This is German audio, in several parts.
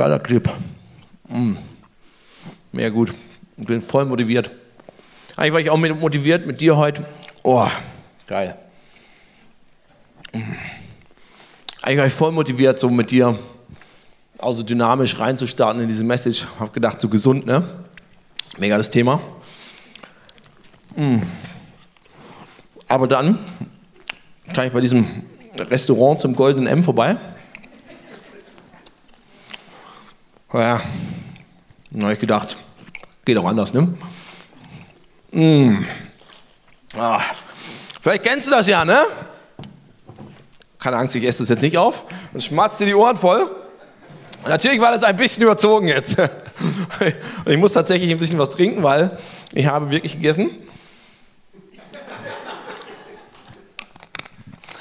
Geiler Clip. Mm. Mehr gut. Ich bin voll motiviert. Eigentlich war ich auch motiviert mit dir heute. Oh, geil. Mm. Eigentlich war ich voll motiviert, so mit dir auch so dynamisch reinzustarten in diese Message. Hab gedacht, so gesund, ne? Mega das Thema. Mm. Aber dann kann ich bei diesem Restaurant zum Goldenen M vorbei. Ja, dann habe ich gedacht, geht auch anders, ne? Mm. Ah. Vielleicht kennst du das ja, ne? Keine Angst, ich esse das jetzt nicht auf und schmatzt dir die Ohren voll. Natürlich war das ein bisschen überzogen jetzt. Und ich muss tatsächlich ein bisschen was trinken, weil ich habe wirklich gegessen.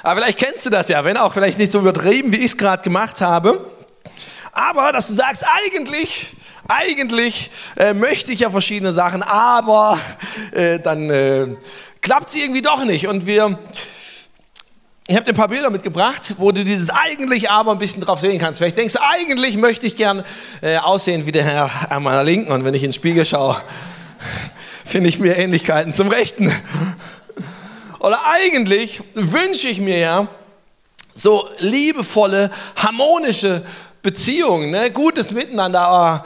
Aber vielleicht kennst du das ja, wenn auch vielleicht nicht so übertrieben, wie ich es gerade gemacht habe. Aber dass du sagst, eigentlich, eigentlich äh, möchte ich ja verschiedene Sachen, aber äh, dann äh, klappt es irgendwie doch nicht. Und wir, ich habe dir ein paar Bilder mitgebracht, wo du dieses eigentlich aber ein bisschen drauf sehen kannst. Vielleicht denkst du, eigentlich möchte ich gern äh, aussehen wie der Herr an meiner Linken. Und wenn ich in den Spiegel schaue, finde ich mir Ähnlichkeiten zum Rechten. Oder eigentlich wünsche ich mir ja so liebevolle, harmonische Beziehungen, ne? gutes Miteinander.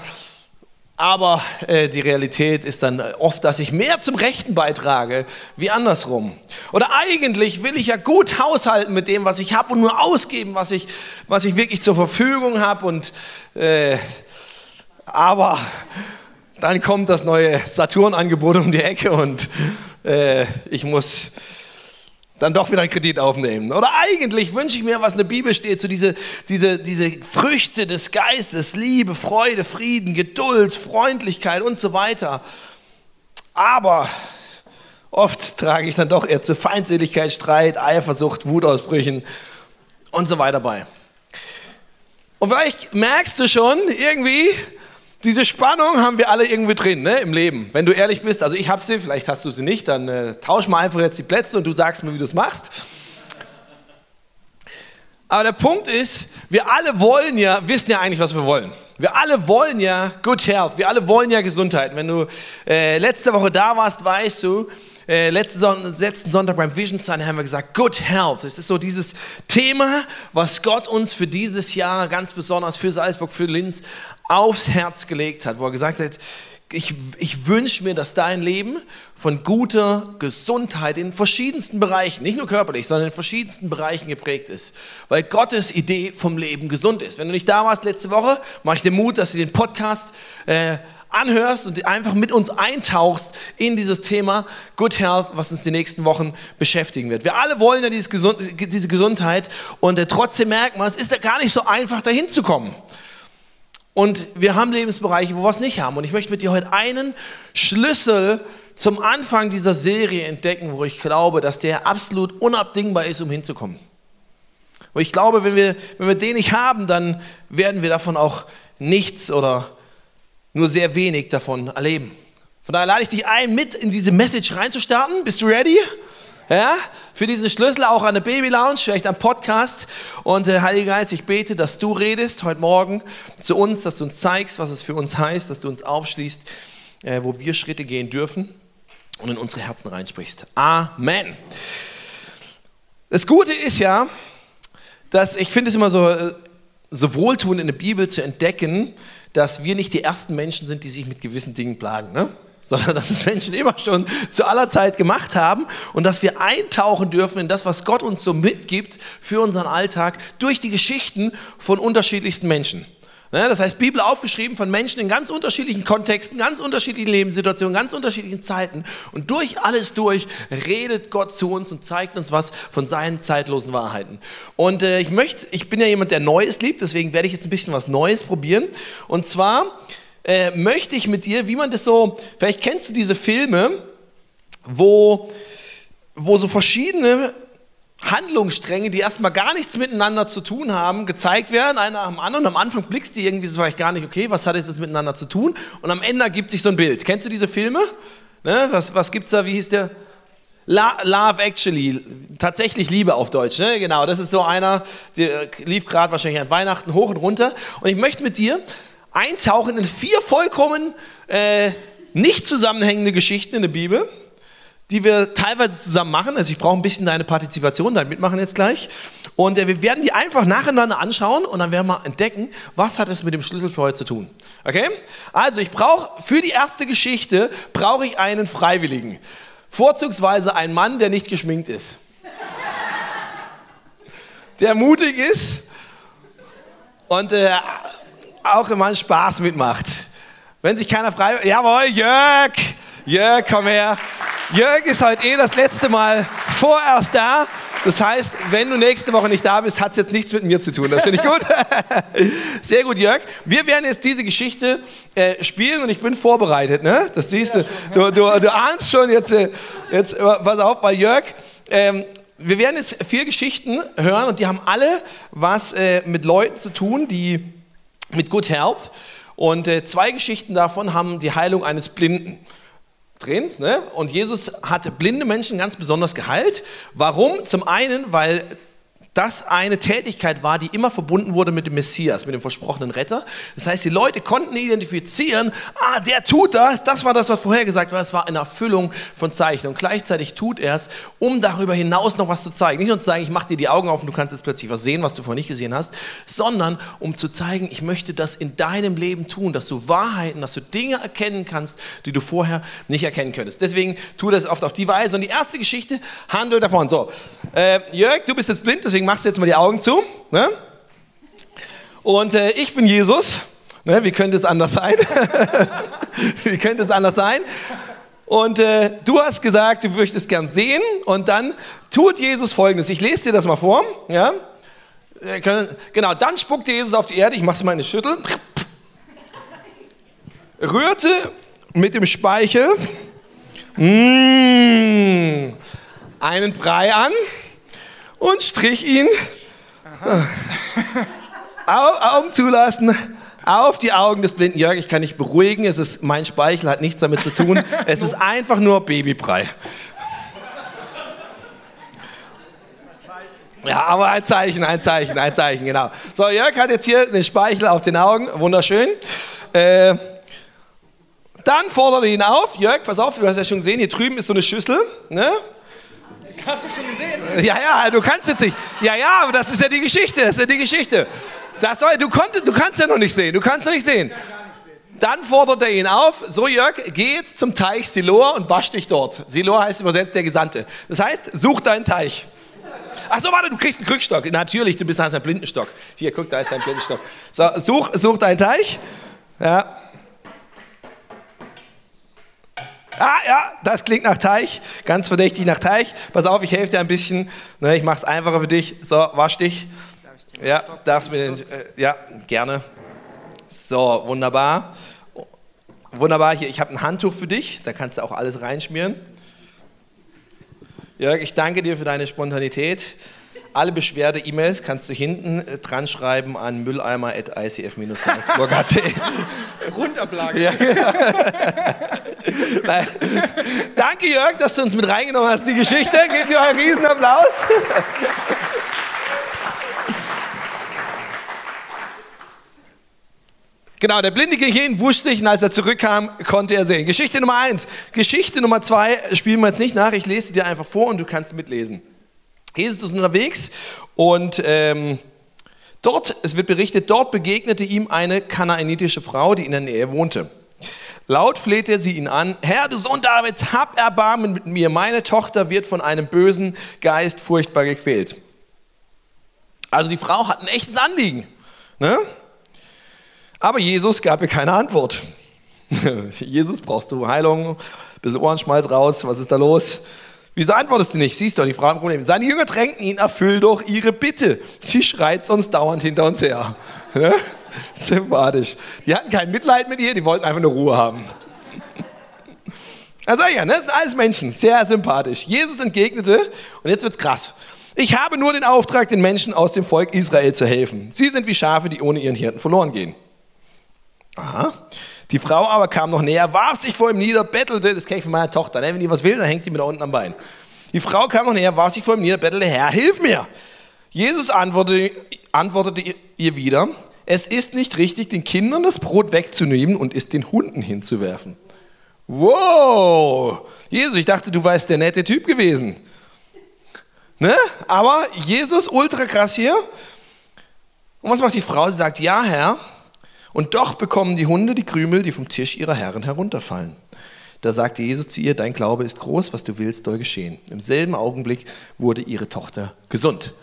Aber äh, die Realität ist dann oft, dass ich mehr zum Rechten beitrage wie andersrum. Oder eigentlich will ich ja gut haushalten mit dem, was ich habe und nur ausgeben, was ich, was ich wirklich zur Verfügung habe. Äh, aber dann kommt das neue Saturn-Angebot um die Ecke und äh, ich muss dann doch wieder einen Kredit aufnehmen. Oder eigentlich wünsche ich mir, was in der Bibel steht, so diese, diese, diese Früchte des Geistes, Liebe, Freude, Frieden, Geduld, Freundlichkeit und so weiter. Aber oft trage ich dann doch eher zu Feindseligkeit, Streit, Eifersucht, Wutausbrüchen und so weiter bei. Und vielleicht merkst du schon, irgendwie diese Spannung haben wir alle irgendwie drin ne, im Leben. Wenn du ehrlich bist, also ich habe sie, vielleicht hast du sie nicht, dann äh, tausch mal einfach jetzt die Plätze und du sagst mir, wie du es machst. Aber der Punkt ist, wir alle wollen ja, wissen ja eigentlich, was wir wollen. Wir alle wollen ja Good Health, wir alle wollen ja Gesundheit. Wenn du äh, letzte Woche da warst, weißt du, äh, letzten, Son letzten Sonntag beim Vision Sunday haben wir gesagt, Good Health. Das ist so dieses Thema, was Gott uns für dieses Jahr ganz besonders für Salzburg, für Linz aufs Herz gelegt hat, wo er gesagt hat, ich, ich wünsche mir, dass dein Leben von guter Gesundheit in verschiedensten Bereichen, nicht nur körperlich, sondern in verschiedensten Bereichen geprägt ist. Weil Gottes Idee vom Leben gesund ist. Wenn du nicht da warst letzte Woche, mache ich dir Mut, dass du den Podcast äh, anhörst und einfach mit uns eintauchst in dieses Thema Good Health, was uns die nächsten Wochen beschäftigen wird. Wir alle wollen ja Gesund diese Gesundheit und äh, trotzdem merken wir, es ist ja gar nicht so einfach, dahin zu kommen. Und wir haben Lebensbereiche, wo wir es nicht haben. Und ich möchte mit dir heute einen Schlüssel zum Anfang dieser Serie entdecken, wo ich glaube, dass der absolut unabdingbar ist, um hinzukommen. Und ich glaube, wenn wir, wenn wir den nicht haben, dann werden wir davon auch nichts oder nur sehr wenig davon erleben. Von daher lade ich dich ein, mit in diese Message reinzustarten. Bist du ready? Ja, für diesen Schlüssel auch an der Baby Lounge, vielleicht am Podcast. Und äh, Heiliger Geist, ich bete, dass du redest heute Morgen zu uns, dass du uns zeigst, was es für uns heißt, dass du uns aufschließt, äh, wo wir Schritte gehen dürfen und in unsere Herzen reinsprichst. Amen. Das Gute ist ja, dass ich finde es immer so, äh, so wohltuend in der Bibel zu entdecken, dass wir nicht die ersten Menschen sind, die sich mit gewissen Dingen plagen. Ne? Sondern dass es Menschen immer schon zu aller Zeit gemacht haben und dass wir eintauchen dürfen in das, was Gott uns so mitgibt für unseren Alltag durch die Geschichten von unterschiedlichsten Menschen. Ne, das heißt, Bibel aufgeschrieben von Menschen in ganz unterschiedlichen Kontexten, ganz unterschiedlichen Lebenssituationen, ganz unterschiedlichen Zeiten. Und durch alles durch redet Gott zu uns und zeigt uns was von seinen zeitlosen Wahrheiten. Und äh, ich möchte, ich bin ja jemand, der Neues liebt, deswegen werde ich jetzt ein bisschen was Neues probieren. Und zwar äh, möchte ich mit dir, wie man das so, vielleicht kennst du diese Filme, wo, wo so verschiedene Handlungsstränge, die erstmal gar nichts miteinander zu tun haben, gezeigt werden, einer nach dem anderen. Am Anfang blickst du irgendwie so vielleicht gar nicht, okay, was hat das jetzt miteinander zu tun? Und am Ende ergibt sich so ein Bild. Kennst du diese Filme? Ne? Was, was es da? Wie hieß der? Love Actually, tatsächlich Liebe auf Deutsch, ne? genau. Das ist so einer, der lief gerade wahrscheinlich an Weihnachten hoch und runter. Und ich möchte mit dir eintauchen in vier vollkommen äh, nicht zusammenhängende Geschichten in der Bibel, die wir teilweise zusammen machen. Also ich brauche ein bisschen deine Partizipation, dein Mitmachen jetzt gleich. Und äh, wir werden die einfach nacheinander anschauen und dann werden wir entdecken, was hat es mit dem Schlüssel für heute zu tun. Okay? Also ich brauche für die erste Geschichte brauche ich einen Freiwilligen. Vorzugsweise einen Mann, der nicht geschminkt ist. Der mutig ist und äh, auch immer Spaß mitmacht. Wenn sich keiner frei... Jawohl, Jörg! Jörg, komm her. Jörg ist heute eh das letzte Mal vorerst da. Das heißt, wenn du nächste Woche nicht da bist, hat es jetzt nichts mit mir zu tun. Das finde ich gut. Sehr gut, Jörg. Wir werden jetzt diese Geschichte äh, spielen und ich bin vorbereitet. Ne? Das siehst du. Du, du, du ahnst schon jetzt, äh, jetzt pass auf, bei Jörg. Ähm, wir werden jetzt vier Geschichten hören und die haben alle was äh, mit Leuten zu tun, die mit Good Health. Und äh, zwei Geschichten davon haben die Heilung eines Blinden drin. Ne? Und Jesus hat blinde Menschen ganz besonders geheilt. Warum? Zum einen, weil das eine Tätigkeit war, die immer verbunden wurde mit dem Messias, mit dem versprochenen Retter. Das heißt, die Leute konnten identifizieren, ah, der tut das, das war das, was vorher gesagt war, es war eine Erfüllung von Zeichen. Und gleichzeitig tut er es, um darüber hinaus noch was zu zeigen. Nicht nur zu sagen, ich mache dir die Augen auf und du kannst jetzt plötzlich was sehen, was du vorher nicht gesehen hast, sondern um zu zeigen, ich möchte das in deinem Leben tun, dass du Wahrheiten, dass du Dinge erkennen kannst, die du vorher nicht erkennen könntest. Deswegen tut das oft auf die Weise. Und die erste Geschichte handelt davon. So, äh, Jörg, du bist jetzt blind, deswegen deswegen machst du jetzt mal die Augen zu. Ne? Und äh, ich bin Jesus. Ne? Wie könnte es anders sein? Wie könnte es anders sein? Und äh, du hast gesagt, du möchtest gern sehen. Und dann tut Jesus folgendes. Ich lese dir das mal vor. Ja? Äh, genau, dann spuckte Jesus auf die Erde. Ich mache es mal eine Schüttel. Rührte mit dem Speichel mm, einen Brei an und strich ihn. Augen zulassen. Auf die Augen des blinden Jörg. Ich kann dich beruhigen. Es ist mein Speichel, hat nichts damit zu tun. Es ist einfach nur Babybrei. Ja, aber ein Zeichen, ein Zeichen, ein Zeichen, genau. So, Jörg hat jetzt hier den Speichel auf den Augen, wunderschön. Äh, dann fordert er ihn auf, Jörg, pass auf, du hast ja schon gesehen, hier drüben ist so eine Schüssel. Ne? Hast du schon gesehen? Ja, ja, du kannst jetzt nicht. Ja, ja, das ist ja die Geschichte, das ist ja die Geschichte. Das soll, du, konntest, du kannst ja noch nicht sehen, du kannst noch nicht sehen. Dann fordert er ihn auf, so Jörg, geh jetzt zum Teich Siloa und wasch dich dort. Siloa heißt übersetzt der Gesandte. Das heißt, such deinen Teich. Ach so, warte, du kriegst einen Krückstock. Natürlich, du bist ein Blindenstock. Hier, guck, da ist dein Blindenstock. So, such, such deinen Teich. Ja, Ah ja, das klingt nach Teich, ganz verdächtig nach Teich. Pass auf, ich helfe dir ein bisschen. Ne, ich mache es einfacher für dich. So, wasch dich. Ja, darfst mir den, äh, ja, gerne. So, wunderbar. Wunderbar, hier, ich habe ein Handtuch für dich, da kannst du auch alles reinschmieren. Jörg, ich danke dir für deine Spontanität. Alle Beschwerde-E-Mails kannst du hinten äh, dran schreiben an mülleimer.icf-salzburg.at. Rundablage. Ja. Danke, Jörg, dass du uns mit reingenommen hast, die Geschichte. Gebt dir einen riesen Applaus. Genau, der Blinde ging hin, wusch sich und als er zurückkam, konnte er sehen. Geschichte Nummer eins. Geschichte Nummer zwei spielen wir jetzt nicht nach. Ich lese dir einfach vor und du kannst mitlesen. Jesus ist unterwegs und ähm, dort, es wird berichtet, dort begegnete ihm eine kanaanitische Frau, die in der Nähe wohnte. Laut flehte sie ihn an, Herr, du Sohn Davids, hab Erbarmen mit mir, meine Tochter wird von einem bösen Geist furchtbar gequält. Also die Frau hat ein echtes Anliegen. Ne? Aber Jesus gab ihr keine Antwort. Jesus, brauchst du Heilung? Bisschen Ohrenschmalz raus, was ist da los? Wieso antwortest du nicht? Siehst du, die Frau hat ein Problem. Seine Jünger drängen ihn, erfüll doch ihre Bitte. Sie schreit sonst dauernd hinter uns her. Ja? Sympathisch. Die hatten kein Mitleid mit ihr, die wollten einfach nur Ruhe haben. Also ja, ne? das sind alles Menschen, sehr sympathisch. Jesus entgegnete, und jetzt wird's krass. Ich habe nur den Auftrag, den Menschen aus dem Volk Israel zu helfen. Sie sind wie Schafe, die ohne ihren Hirten verloren gehen. Aha. Die Frau aber kam noch näher, warf sich vor ihm nieder, bettelte, das kenne ich von meiner Tochter, ne? wenn die was will, dann hängt die mit da unten am Bein. Die Frau kam noch näher, war sich vor ihm nieder, bettelte, Herr, hilf mir. Jesus antwortete, antwortete ihr wieder, es ist nicht richtig, den Kindern das Brot wegzunehmen und es den Hunden hinzuwerfen. Wow! Jesus, ich dachte, du wärst der nette Typ gewesen. Ne? Aber Jesus, ultra krass hier. Und was macht die Frau? Sie sagt, ja, Herr. Und doch bekommen die Hunde die Krümel, die vom Tisch ihrer Herren herunterfallen. Da sagte Jesus zu ihr, dein Glaube ist groß, was du willst, soll geschehen. Im selben Augenblick wurde ihre Tochter gesund.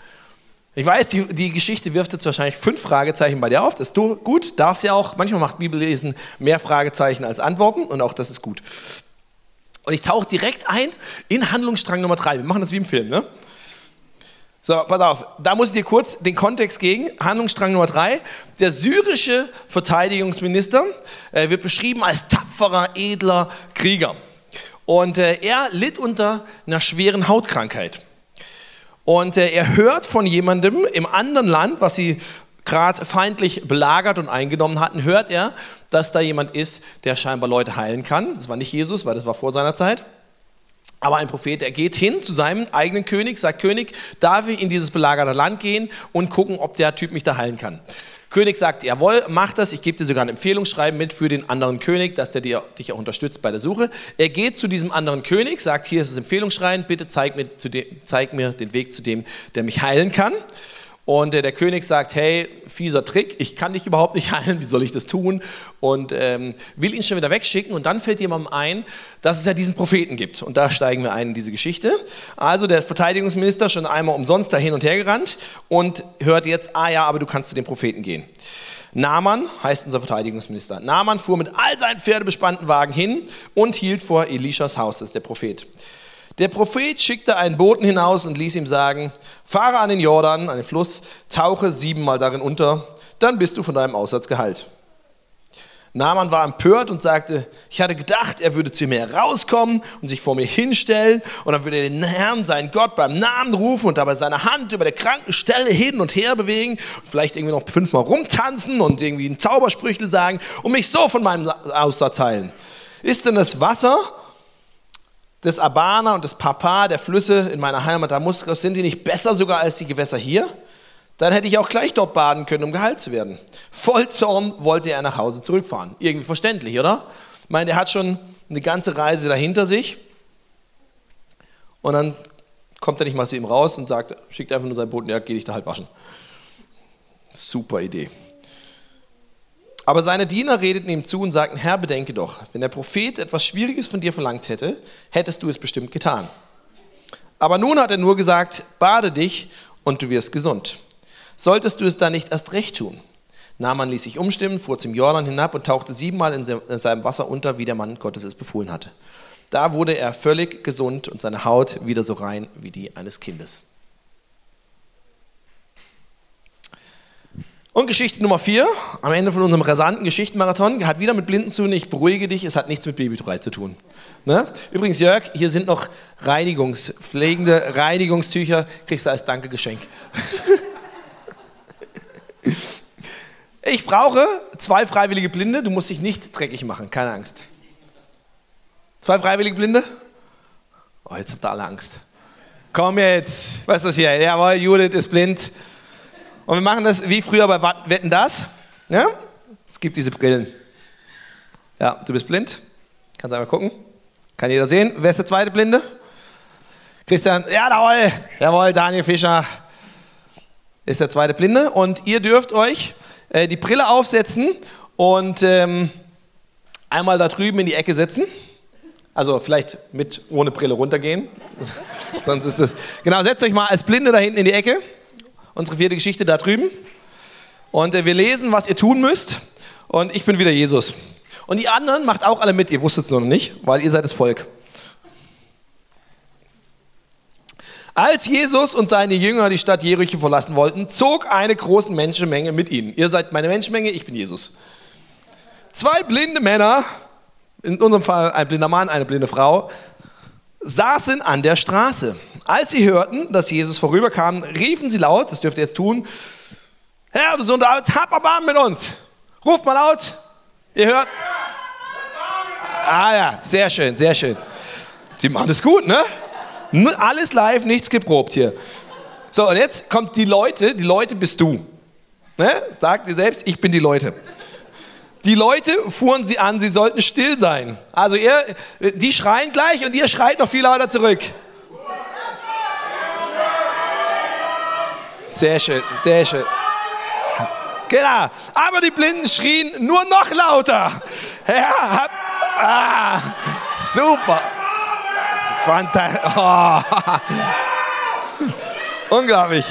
Ich weiß, die, die Geschichte wirft jetzt wahrscheinlich fünf Fragezeichen bei dir auf. Das ist gut, darfst ja auch. Manchmal macht Bibellesen mehr Fragezeichen als Antworten und auch das ist gut. Und ich tauche direkt ein in Handlungsstrang Nummer drei. Wir machen das wie im Film, ne? So, pass auf, da muss ich dir kurz den Kontext geben. Handlungsstrang Nummer drei. Der syrische Verteidigungsminister äh, wird beschrieben als tapferer, edler Krieger. Und äh, er litt unter einer schweren Hautkrankheit. Und äh, er hört von jemandem im anderen Land, was sie gerade feindlich belagert und eingenommen hatten, hört er, dass da jemand ist, der scheinbar Leute heilen kann. Das war nicht Jesus, weil das war vor seiner Zeit. Aber ein Prophet, der geht hin zu seinem eigenen König, sagt, König, darf ich in dieses belagerte Land gehen und gucken, ob der Typ mich da heilen kann. König sagt, jawohl, mach das, ich gebe dir sogar ein Empfehlungsschreiben mit für den anderen König, dass der dir, dich auch unterstützt bei der Suche. Er geht zu diesem anderen König, sagt, hier ist das Empfehlungsschreiben, bitte zeig mir, dem, zeig mir den Weg zu dem, der mich heilen kann. Und äh, der König sagt, hey, fieser Trick, ich kann dich überhaupt nicht heilen, wie soll ich das tun? Und ähm, will ihn schon wieder wegschicken. Und dann fällt jemandem ein, dass es ja diesen Propheten gibt. Und da steigen wir ein in diese Geschichte. Also der Verteidigungsminister schon einmal umsonst da hin und her gerannt und hört jetzt, ah ja, aber du kannst zu dem Propheten gehen. Naaman heißt unser Verteidigungsminister. Naaman fuhr mit all seinen pferdebespannten Wagen hin und hielt vor Elishas Haus, das ist der Prophet. Der Prophet schickte einen Boten hinaus und ließ ihm sagen, fahre an den Jordan, an den Fluss, tauche siebenmal darin unter, dann bist du von deinem Aussatz geheilt. Naaman war empört und sagte, ich hatte gedacht, er würde zu mir herauskommen und sich vor mir hinstellen und dann würde er den Herrn, seinen Gott, beim Namen rufen und dabei seine Hand über der kranken Stelle hin und her bewegen und vielleicht irgendwie noch fünfmal rumtanzen und irgendwie einen Zaubersprüchel sagen und mich so von meinem Aussatz heilen. Ist denn das Wasser des Abana und des Papa, der Flüsse in meiner Heimat Damaskus, sind die nicht besser sogar als die Gewässer hier? Dann hätte ich auch gleich dort baden können, um geheilt zu werden. Voll Zorn wollte er nach Hause zurückfahren. Irgendwie verständlich, oder? Ich meine, er hat schon eine ganze Reise dahinter sich. Und dann kommt er nicht mal zu ihm raus und sagt, schickt einfach nur seinen Boten, ja, geh dich da halt waschen. Super Idee. Aber seine Diener redeten ihm zu und sagten, Herr, bedenke doch, wenn der Prophet etwas Schwieriges von dir verlangt hätte, hättest du es bestimmt getan. Aber nun hat er nur gesagt, bade dich und du wirst gesund. Solltest du es dann nicht erst recht tun? Naaman ließ sich umstimmen, fuhr zum Jordan hinab und tauchte siebenmal in seinem Wasser unter, wie der Mann Gottes es befohlen hatte. Da wurde er völlig gesund und seine Haut wieder so rein wie die eines Kindes. Und Geschichte Nummer vier, am Ende von unserem rasanten Geschichtenmarathon, hat wieder mit Blinden zu tun. Ich beruhige dich, es hat nichts mit Babybrei zu tun. Ne? Übrigens, Jörg, hier sind noch Reinigungs, pflegende Reinigungstücher, kriegst du als Dankegeschenk. ich brauche zwei freiwillige Blinde, du musst dich nicht dreckig machen, keine Angst. Zwei freiwillige Blinde? Oh, jetzt habt ihr alle Angst. Komm jetzt, was ist das hier? Jawohl, Judith ist blind. Und wir machen das wie früher bei Wetten das. Ja? Es gibt diese Brillen. Ja, du bist blind. Kannst einmal gucken. Kann jeder sehen. Wer ist der zweite Blinde? Christian. Jawohl. Jawohl, Daniel Fischer ist der zweite Blinde. Und ihr dürft euch äh, die Brille aufsetzen und ähm, einmal da drüben in die Ecke setzen. Also vielleicht mit ohne Brille runtergehen. Sonst ist das. Genau, setzt euch mal als Blinde da hinten in die Ecke unsere vierte Geschichte da drüben. Und äh, wir lesen, was ihr tun müsst. Und ich bin wieder Jesus. Und die anderen macht auch alle mit, ihr wusstet es noch nicht, weil ihr seid das Volk. Als Jesus und seine Jünger die Stadt Jericho verlassen wollten, zog eine große Menschenmenge mit ihnen. Ihr seid meine Menschenmenge, ich bin Jesus. Zwei blinde Männer, in unserem Fall ein blinder Mann, eine blinde Frau, saßen an der Straße. Als sie hörten, dass Jesus vorüberkam, riefen sie laut, das dürft ihr jetzt tun, Herr, du Sohn Davids, hab Erbarmen mit uns. Ruft mal laut. Ihr hört? Ah ja, sehr schön, sehr schön. Sie machen das gut, ne? Alles live, nichts geprobt hier. So, und jetzt kommt die Leute, die Leute bist du. Ne? Sagt dir selbst, ich bin die Leute. Die Leute fuhren sie an, sie sollten still sein. Also ihr, die schreien gleich und ihr schreit noch viel lauter zurück. Sehr schön, sehr schön. Genau. Aber die Blinden schrien nur noch lauter. Ja, hab, ah, super. Fantastisch. Oh. Unglaublich.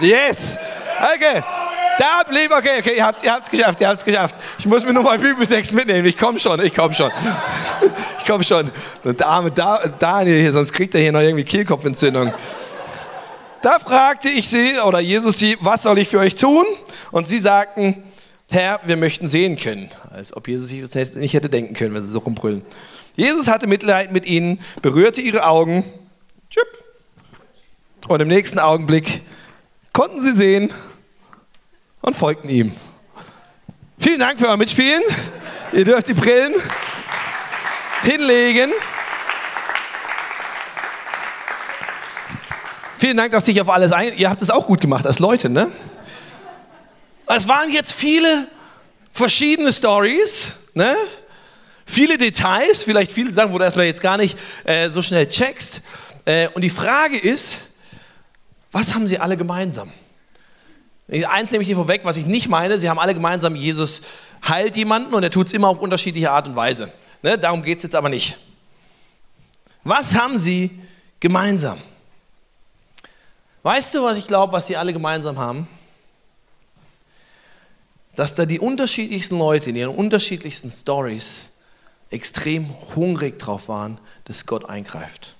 Yes. Okay. Da blieb, okay, okay, ihr habt es geschafft, ihr habt es geschafft. Ich muss mir nur meinen Bibeltext mitnehmen. Ich komme schon, ich komme schon. Ich komme schon. Der arme Daniel hier, sonst kriegt er hier noch irgendwie Kehlkopfentzündung. Da fragte ich sie, oder Jesus sie, was soll ich für euch tun? Und sie sagten, Herr, wir möchten sehen können. Als ob Jesus sich das nicht hätte denken können, wenn sie so rumbrüllen. Jesus hatte Mitleid mit ihnen, berührte ihre Augen. Und im nächsten Augenblick konnten sie sehen und folgten ihm. Vielen Dank für euer Mitspielen. Ihr dürft die Brillen hinlegen. Vielen Dank, dass dich auf alles ein. Ihr habt es auch gut gemacht als Leute, ne? Es waren jetzt viele verschiedene Stories, ne? Viele Details, vielleicht viele Sachen, wo du erstmal jetzt gar nicht äh, so schnell checkst. Äh, und die Frage ist, was haben sie alle gemeinsam? Eins nehme ich dir vorweg, was ich nicht meine, sie haben alle gemeinsam, Jesus heilt jemanden und er tut es immer auf unterschiedliche Art und Weise. Ne? Darum geht es jetzt aber nicht. Was haben sie gemeinsam? Weißt du, was ich glaube, was sie alle gemeinsam haben? Dass da die unterschiedlichsten Leute in ihren unterschiedlichsten Stories extrem hungrig drauf waren, dass Gott eingreift.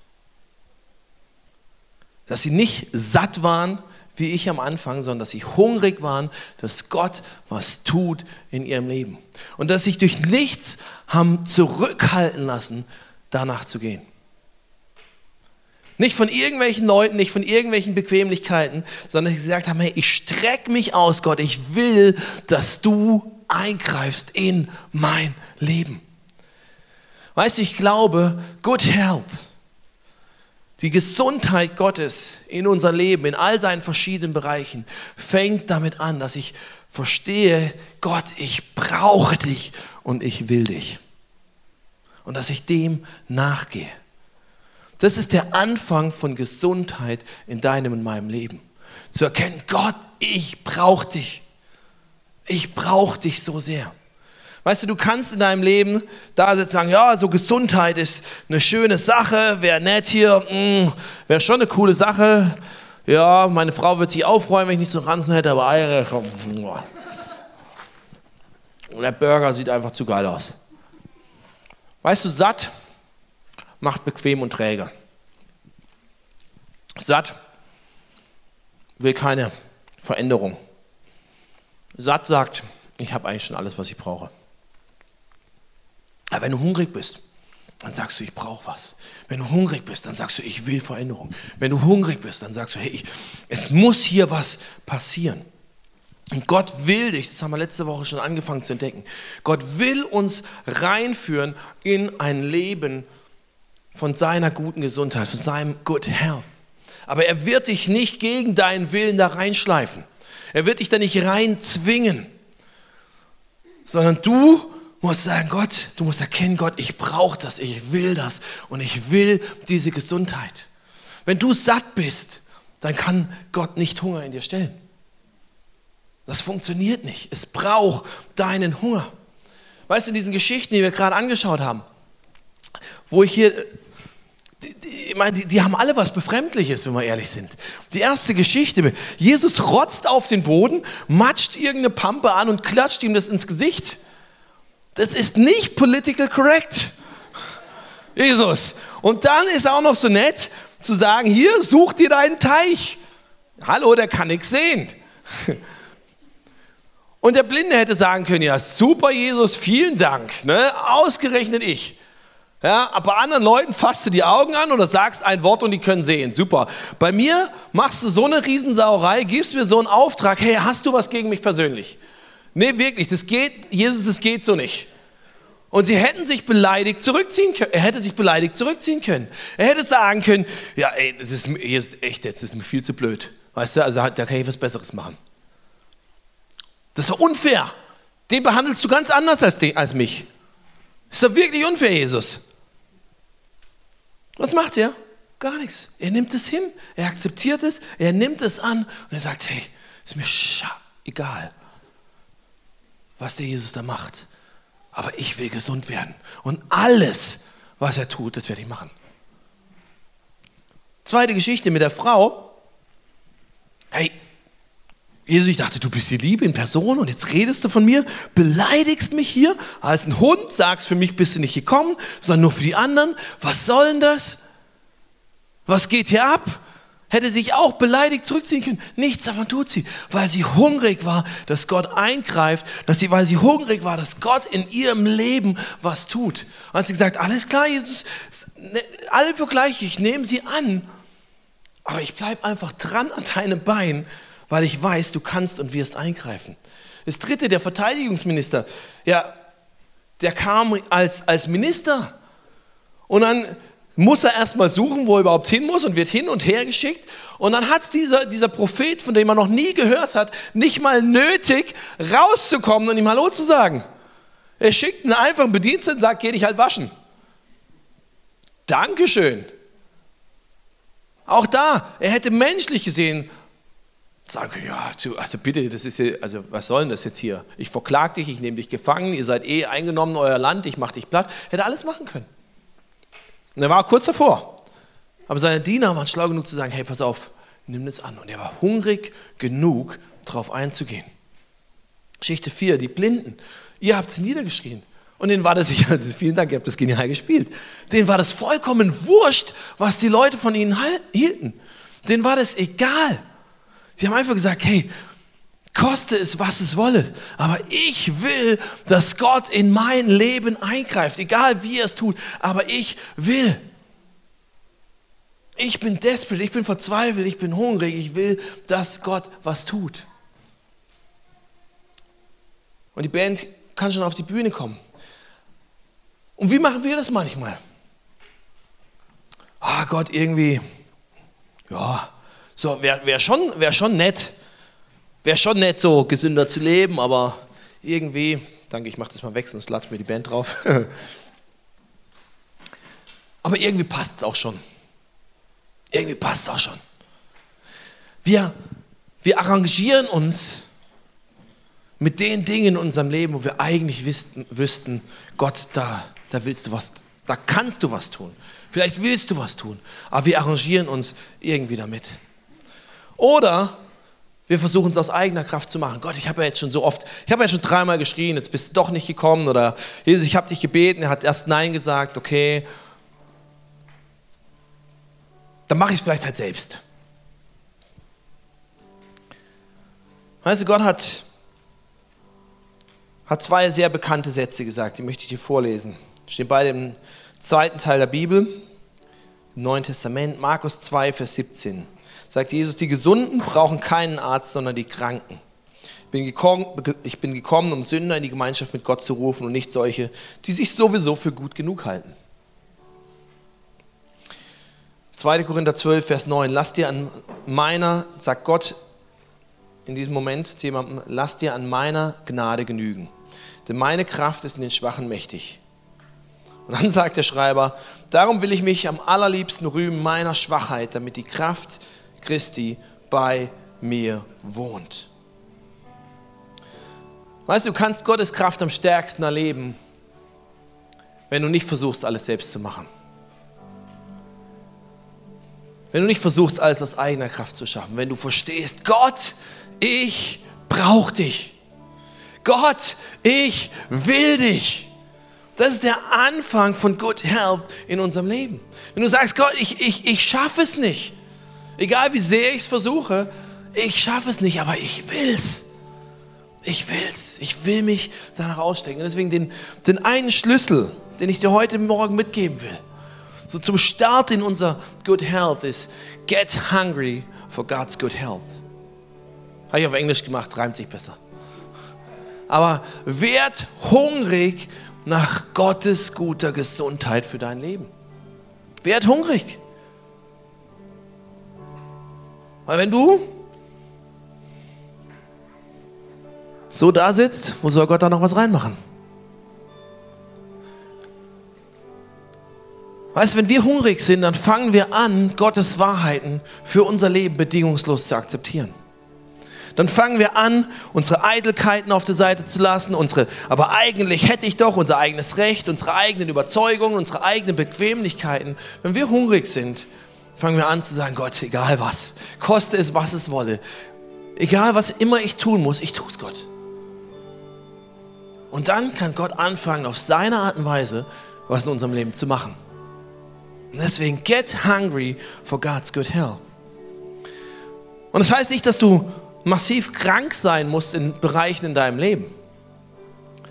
Dass sie nicht satt waren, wie ich am Anfang, sondern dass sie hungrig waren, dass Gott was tut in ihrem Leben. Und dass sie sich durch nichts haben zurückhalten lassen, danach zu gehen. Nicht von irgendwelchen Leuten, nicht von irgendwelchen Bequemlichkeiten, sondern dass sie gesagt haben, hey, ich strecke mich aus, Gott, ich will, dass du eingreifst in mein Leben. Weißt du, ich glaube, good health, die Gesundheit Gottes in unser Leben, in all seinen verschiedenen Bereichen, fängt damit an, dass ich verstehe, Gott, ich brauche dich und ich will dich. Und dass ich dem nachgehe. Das ist der Anfang von Gesundheit in deinem und meinem Leben. Zu erkennen, Gott, ich brauche dich. Ich brauche dich so sehr. Weißt du, du kannst in deinem Leben da sagen, ja, so Gesundheit ist eine schöne Sache, wäre nett hier, mm, wäre schon eine coole Sache. Ja, meine Frau wird sich aufräumen, wenn ich nicht so Ranzen hätte, aber Eier, komm. Der Burger sieht einfach zu geil aus. Weißt du, satt macht bequem und träge. Satt will keine Veränderung. Satt sagt, ich habe eigentlich schon alles, was ich brauche. Aber wenn du hungrig bist, dann sagst du, ich brauche was. Wenn du hungrig bist, dann sagst du, ich will Veränderung. Wenn du hungrig bist, dann sagst du, hey, ich, es muss hier was passieren. Und Gott will dich, das haben wir letzte Woche schon angefangen zu entdecken, Gott will uns reinführen in ein Leben von seiner guten Gesundheit, von seinem Good Health. Aber er wird dich nicht gegen deinen Willen da reinschleifen. Er wird dich da nicht reinzwingen, sondern du musst sagen, Gott, du musst erkennen, Gott, ich brauche das, ich will das und ich will diese Gesundheit. Wenn du satt bist, dann kann Gott nicht Hunger in dir stellen. Das funktioniert nicht. Es braucht deinen Hunger. Weißt du, in diesen Geschichten, die wir gerade angeschaut haben, wo ich hier die, ich meine, die, die, haben alle was Befremdliches, wenn wir ehrlich sind. Die erste Geschichte, Jesus rotzt auf den Boden, matscht irgendeine Pampe an und klatscht ihm das ins Gesicht. Das ist nicht political correct. Jesus. Und dann ist auch noch so nett zu sagen, hier, such dir deinen Teich. Hallo, der kann nichts sehen. Und der Blinde hätte sagen können, ja, super Jesus, vielen Dank, ne? ausgerechnet ich. Ja, bei anderen Leuten fasst du die Augen an oder sagst ein Wort und die können sehen. Super. Bei mir machst du so eine Riesensauerei, gibst mir so einen Auftrag, hey, hast du was gegen mich persönlich? Nee, wirklich, das geht, Jesus, es geht so nicht. Und sie hätten sich beleidigt zurückziehen können. Er hätte sich beleidigt zurückziehen können. Er hätte sagen können, ja, ey, das ist, hier ist echt, jetzt ist mir viel zu blöd. Weißt du, also da kann ich was Besseres machen. Das ist doch unfair. Den behandelst du ganz anders als, den, als mich. Das ist doch wirklich unfair, Jesus. Was macht er? Gar nichts. Er nimmt es hin, er akzeptiert es, er nimmt es an und er sagt, hey, ist mir egal, was der Jesus da macht. Aber ich will gesund werden. Und alles, was er tut, das werde ich machen. Zweite Geschichte mit der Frau. Hey, Jesus, ich dachte, du bist die Liebe in Person und jetzt redest du von mir, beleidigst mich hier als ein Hund, sagst, für mich bist du nicht gekommen, sondern nur für die anderen. Was soll denn das? Was geht hier ab? Hätte sich auch beleidigt zurückziehen können. Nichts davon tut sie, weil sie hungrig war, dass Gott eingreift, dass sie, weil sie hungrig war, dass Gott in ihrem Leben was tut. Und hat sie gesagt, alles klar, Jesus, ne, alle für gleich, ich nehme sie an, aber ich bleibe einfach dran an deinem Bein, weil ich weiß, du kannst und wirst eingreifen. Das dritte, der Verteidigungsminister, ja, der kam als, als Minister und dann muss er erstmal suchen, wo er überhaupt hin muss und wird hin und her geschickt. Und dann hat dieser, dieser Prophet, von dem er noch nie gehört hat, nicht mal nötig, rauszukommen und ihm Hallo zu sagen. Er schickt einen einfachen Bediensteten und sagt, geh dich halt waschen. Dankeschön. Auch da, er hätte menschlich gesehen sagen, ja, also bitte, das ist ja, also was soll denn das jetzt hier? Ich verklag dich, ich nehme dich gefangen, ihr seid eh eingenommen, euer Land, ich mache dich platt. Hätte alles machen können. Und er war kurz davor. Aber seine Diener waren schlau genug zu sagen, hey, pass auf, nimm das an. Und er war hungrig genug, darauf einzugehen. Geschichte 4, die Blinden. Ihr habt sie niedergeschrien. Und denen war das, ich, vielen Dank, ihr habt das genial gespielt. Denen war das vollkommen wurscht, was die Leute von ihnen hielten. Denen war das egal. Sie haben einfach gesagt, hey, koste es, was es wolle. Aber ich will, dass Gott in mein Leben eingreift, egal wie er es tut. Aber ich will. Ich bin desperate, ich bin verzweifelt, ich bin hungrig, ich will, dass Gott was tut. Und die Band kann schon auf die Bühne kommen. Und wie machen wir das manchmal? Ah, oh Gott, irgendwie, ja, so wäre wär schon, wär schon nett, Wäre schon nett, so gesünder zu leben, aber irgendwie, danke, ich mache das mal weg, sonst latscht mir die Band drauf. aber irgendwie passt es auch schon. Irgendwie passt es auch schon. Wir, wir arrangieren uns mit den Dingen in unserem Leben, wo wir eigentlich wüssten, wüssten Gott, da, da willst du was, da kannst du was tun. Vielleicht willst du was tun, aber wir arrangieren uns irgendwie damit. Oder wir versuchen es aus eigener Kraft zu machen. Gott, ich habe ja jetzt schon so oft, ich habe ja schon dreimal geschrien, jetzt bist du doch nicht gekommen. Oder Jesus, ich habe dich gebeten, er hat erst Nein gesagt, okay. Dann mache ich es vielleicht halt selbst. Weißt du, Gott hat, hat zwei sehr bekannte Sätze gesagt, die möchte ich dir vorlesen. Stehen beide im zweiten Teil der Bibel, im Neuen Testament, Markus 2, Vers 17 sagt Jesus, die Gesunden brauchen keinen Arzt, sondern die Kranken. Ich bin, gekommen, ich bin gekommen, um Sünder in die Gemeinschaft mit Gott zu rufen und nicht solche, die sich sowieso für gut genug halten. 2. Korinther 12, Vers 9. Lass dir an meiner, sagt Gott in diesem Moment zu jemandem, lass dir an meiner Gnade genügen. Denn meine Kraft ist in den Schwachen mächtig. Und dann sagt der Schreiber, darum will ich mich am allerliebsten rühmen meiner Schwachheit, damit die Kraft Christi bei mir wohnt. Weißt du, du kannst Gottes Kraft am stärksten erleben, wenn du nicht versuchst, alles selbst zu machen. Wenn du nicht versuchst, alles aus eigener Kraft zu schaffen. Wenn du verstehst, Gott, ich brauche dich. Gott, ich will dich. Das ist der Anfang von Good Health in unserem Leben. Wenn du sagst, Gott, ich, ich, ich schaffe es nicht. Egal wie sehr ich es versuche, ich schaffe es nicht, aber ich will's. Ich will's. Ich will mich danach ausstecken. Und deswegen den, den einen Schlüssel, den ich dir heute Morgen mitgeben will, so zum Start in unser Good Health ist, get hungry for God's good health. Habe ich auf Englisch gemacht, reimt sich besser. Aber werd hungrig nach Gottes guter Gesundheit für dein Leben. Werd hungrig. Weil wenn du so da sitzt, wo soll Gott da noch was reinmachen? Weißt du, wenn wir hungrig sind, dann fangen wir an, Gottes Wahrheiten für unser Leben bedingungslos zu akzeptieren. Dann fangen wir an, unsere Eitelkeiten auf der Seite zu lassen, unsere, aber eigentlich hätte ich doch unser eigenes Recht, unsere eigenen Überzeugungen, unsere eigenen Bequemlichkeiten. Wenn wir hungrig sind, fangen wir an zu sagen, Gott, egal was, koste es, was es wolle, egal was immer ich tun muss, ich tue es Gott. Und dann kann Gott anfangen, auf seine Art und Weise was in unserem Leben zu machen. Und deswegen, get hungry for God's good health. Und das heißt nicht, dass du massiv krank sein musst in Bereichen in deinem Leben.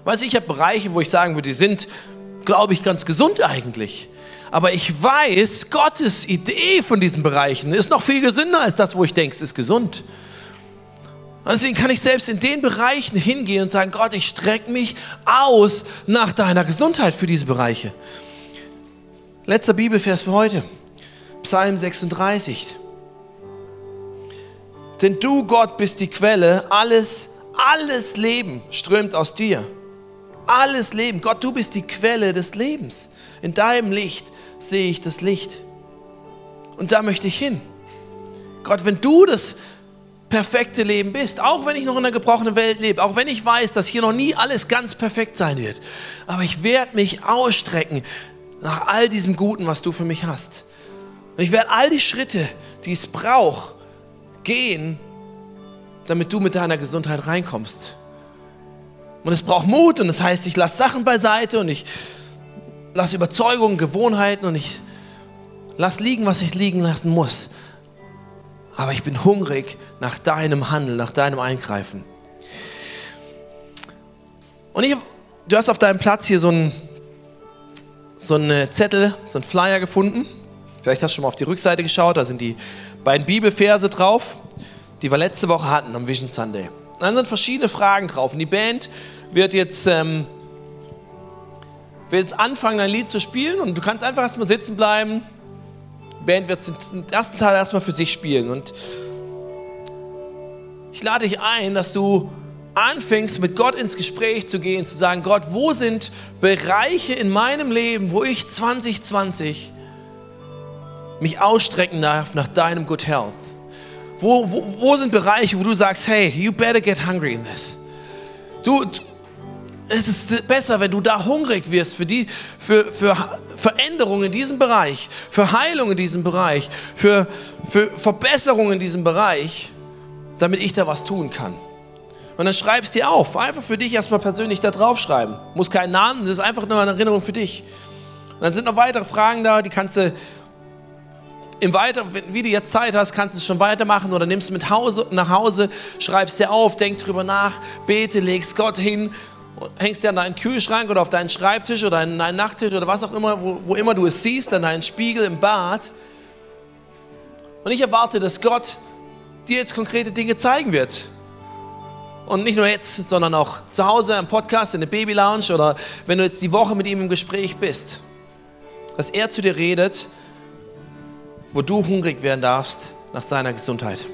Weißt du, ich habe Bereiche, wo ich sagen würde, die sind, glaube ich, ganz gesund eigentlich. Aber ich weiß, Gottes Idee von diesen Bereichen ist noch viel gesünder als das, wo ich denke, es ist gesund. Und deswegen kann ich selbst in den Bereichen hingehen und sagen, Gott, ich strecke mich aus nach deiner Gesundheit für diese Bereiche. Letzter Bibelvers für heute. Psalm 36. Denn du, Gott, bist die Quelle, alles, alles Leben strömt aus dir. Alles Leben. Gott, du bist die Quelle des Lebens. In deinem Licht sehe ich das Licht. Und da möchte ich hin. Gott, wenn du das perfekte Leben bist, auch wenn ich noch in einer gebrochenen Welt lebe, auch wenn ich weiß, dass hier noch nie alles ganz perfekt sein wird, aber ich werde mich ausstrecken nach all diesem Guten, was du für mich hast. Und ich werde all die Schritte, die es braucht, gehen, damit du mit deiner Gesundheit reinkommst. Und es braucht Mut und das heißt, ich lasse Sachen beiseite und ich lasse Überzeugungen, Gewohnheiten und ich lasse liegen, was ich liegen lassen muss. Aber ich bin hungrig nach deinem Handeln, nach deinem Eingreifen. Und ich, du hast auf deinem Platz hier so ein so einen Zettel, so einen Flyer gefunden. Vielleicht hast du schon mal auf die Rückseite geschaut, da sind die beiden Bibelverse drauf, die wir letzte Woche hatten am Vision Sunday. Und dann sind verschiedene Fragen drauf. Und die Band wird jetzt, ähm, wird jetzt anfangen, ein Lied zu spielen und du kannst einfach erstmal sitzen bleiben. Die Band wird den ersten Teil erstmal für sich spielen. Und ich lade dich ein, dass du anfängst, mit Gott ins Gespräch zu gehen, zu sagen, Gott, wo sind Bereiche in meinem Leben, wo ich 2020 mich ausstrecken darf nach deinem Good Health? Wo, wo, wo sind Bereiche, wo du sagst, hey, you better get hungry in this? Du, es ist besser, wenn du da hungrig wirst für, die, für, für Veränderungen in diesem Bereich, für Heilung in diesem Bereich, für, für Verbesserungen in diesem Bereich, damit ich da was tun kann. Und dann schreibst dir auf. Einfach für dich erstmal persönlich da draufschreiben. Muss keinen Namen, das ist einfach nur eine Erinnerung für dich. Und dann sind noch weitere Fragen da, die kannst du im Weiter, wie du jetzt Zeit hast, kannst du es schon weitermachen oder nimmst mit Hause, nach Hause, schreibst dir auf, denk drüber nach, bete, legst Gott hin, hängst dir an deinen Kühlschrank oder auf deinen Schreibtisch oder an deinen Nachttisch oder was auch immer, wo, wo immer du es siehst, an deinen Spiegel im Bad. Und ich erwarte, dass Gott dir jetzt konkrete Dinge zeigen wird. Und nicht nur jetzt, sondern auch zu Hause am Podcast, in der Baby Lounge oder wenn du jetzt die Woche mit ihm im Gespräch bist. Dass er zu dir redet, wo du hungrig werden darfst nach seiner Gesundheit.